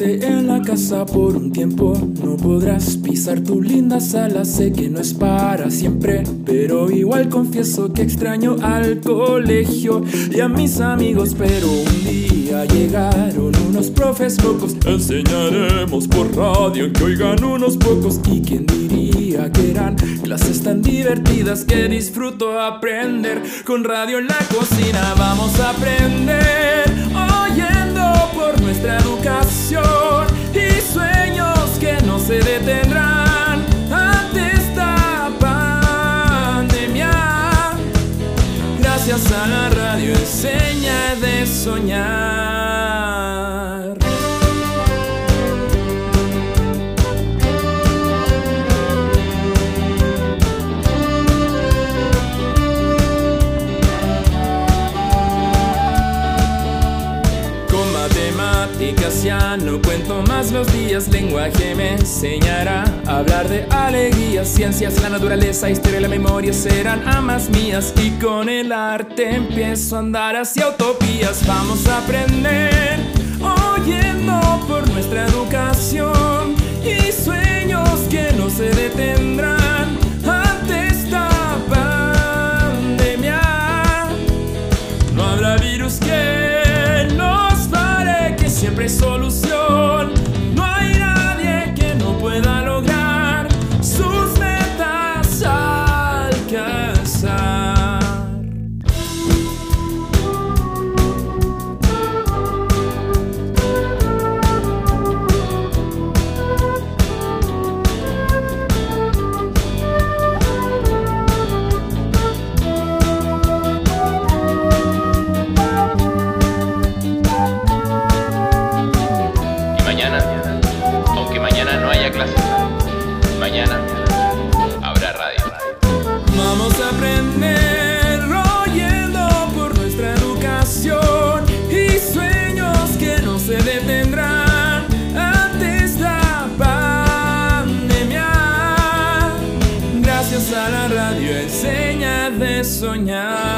en la casa por un tiempo. No podrás pisar tu linda sala, sé que no es para siempre. Pero igual confieso que extraño al colegio y a mis amigos. Pero un día llegaron unos profes locos. Enseñaremos por radio que oigan unos pocos. Y quién diría que eran clases tan divertidas que disfruto aprender. Con radio en la cocina vamos a aprender. Detendrán ante esta pandemia. Gracias a la radio enseña de soñar. No cuento más los días, lenguaje me enseñará a hablar de alegrías, ciencias, la naturaleza, historia y la memoria serán amas mías y con el arte empiezo a andar hacia utopías, vamos a aprender oyendo por nuestra educación mañana habrá radio. Vamos a aprender oyendo por nuestra educación y sueños que no se detendrán ante esta pandemia. Gracias a la radio enseña de soñar.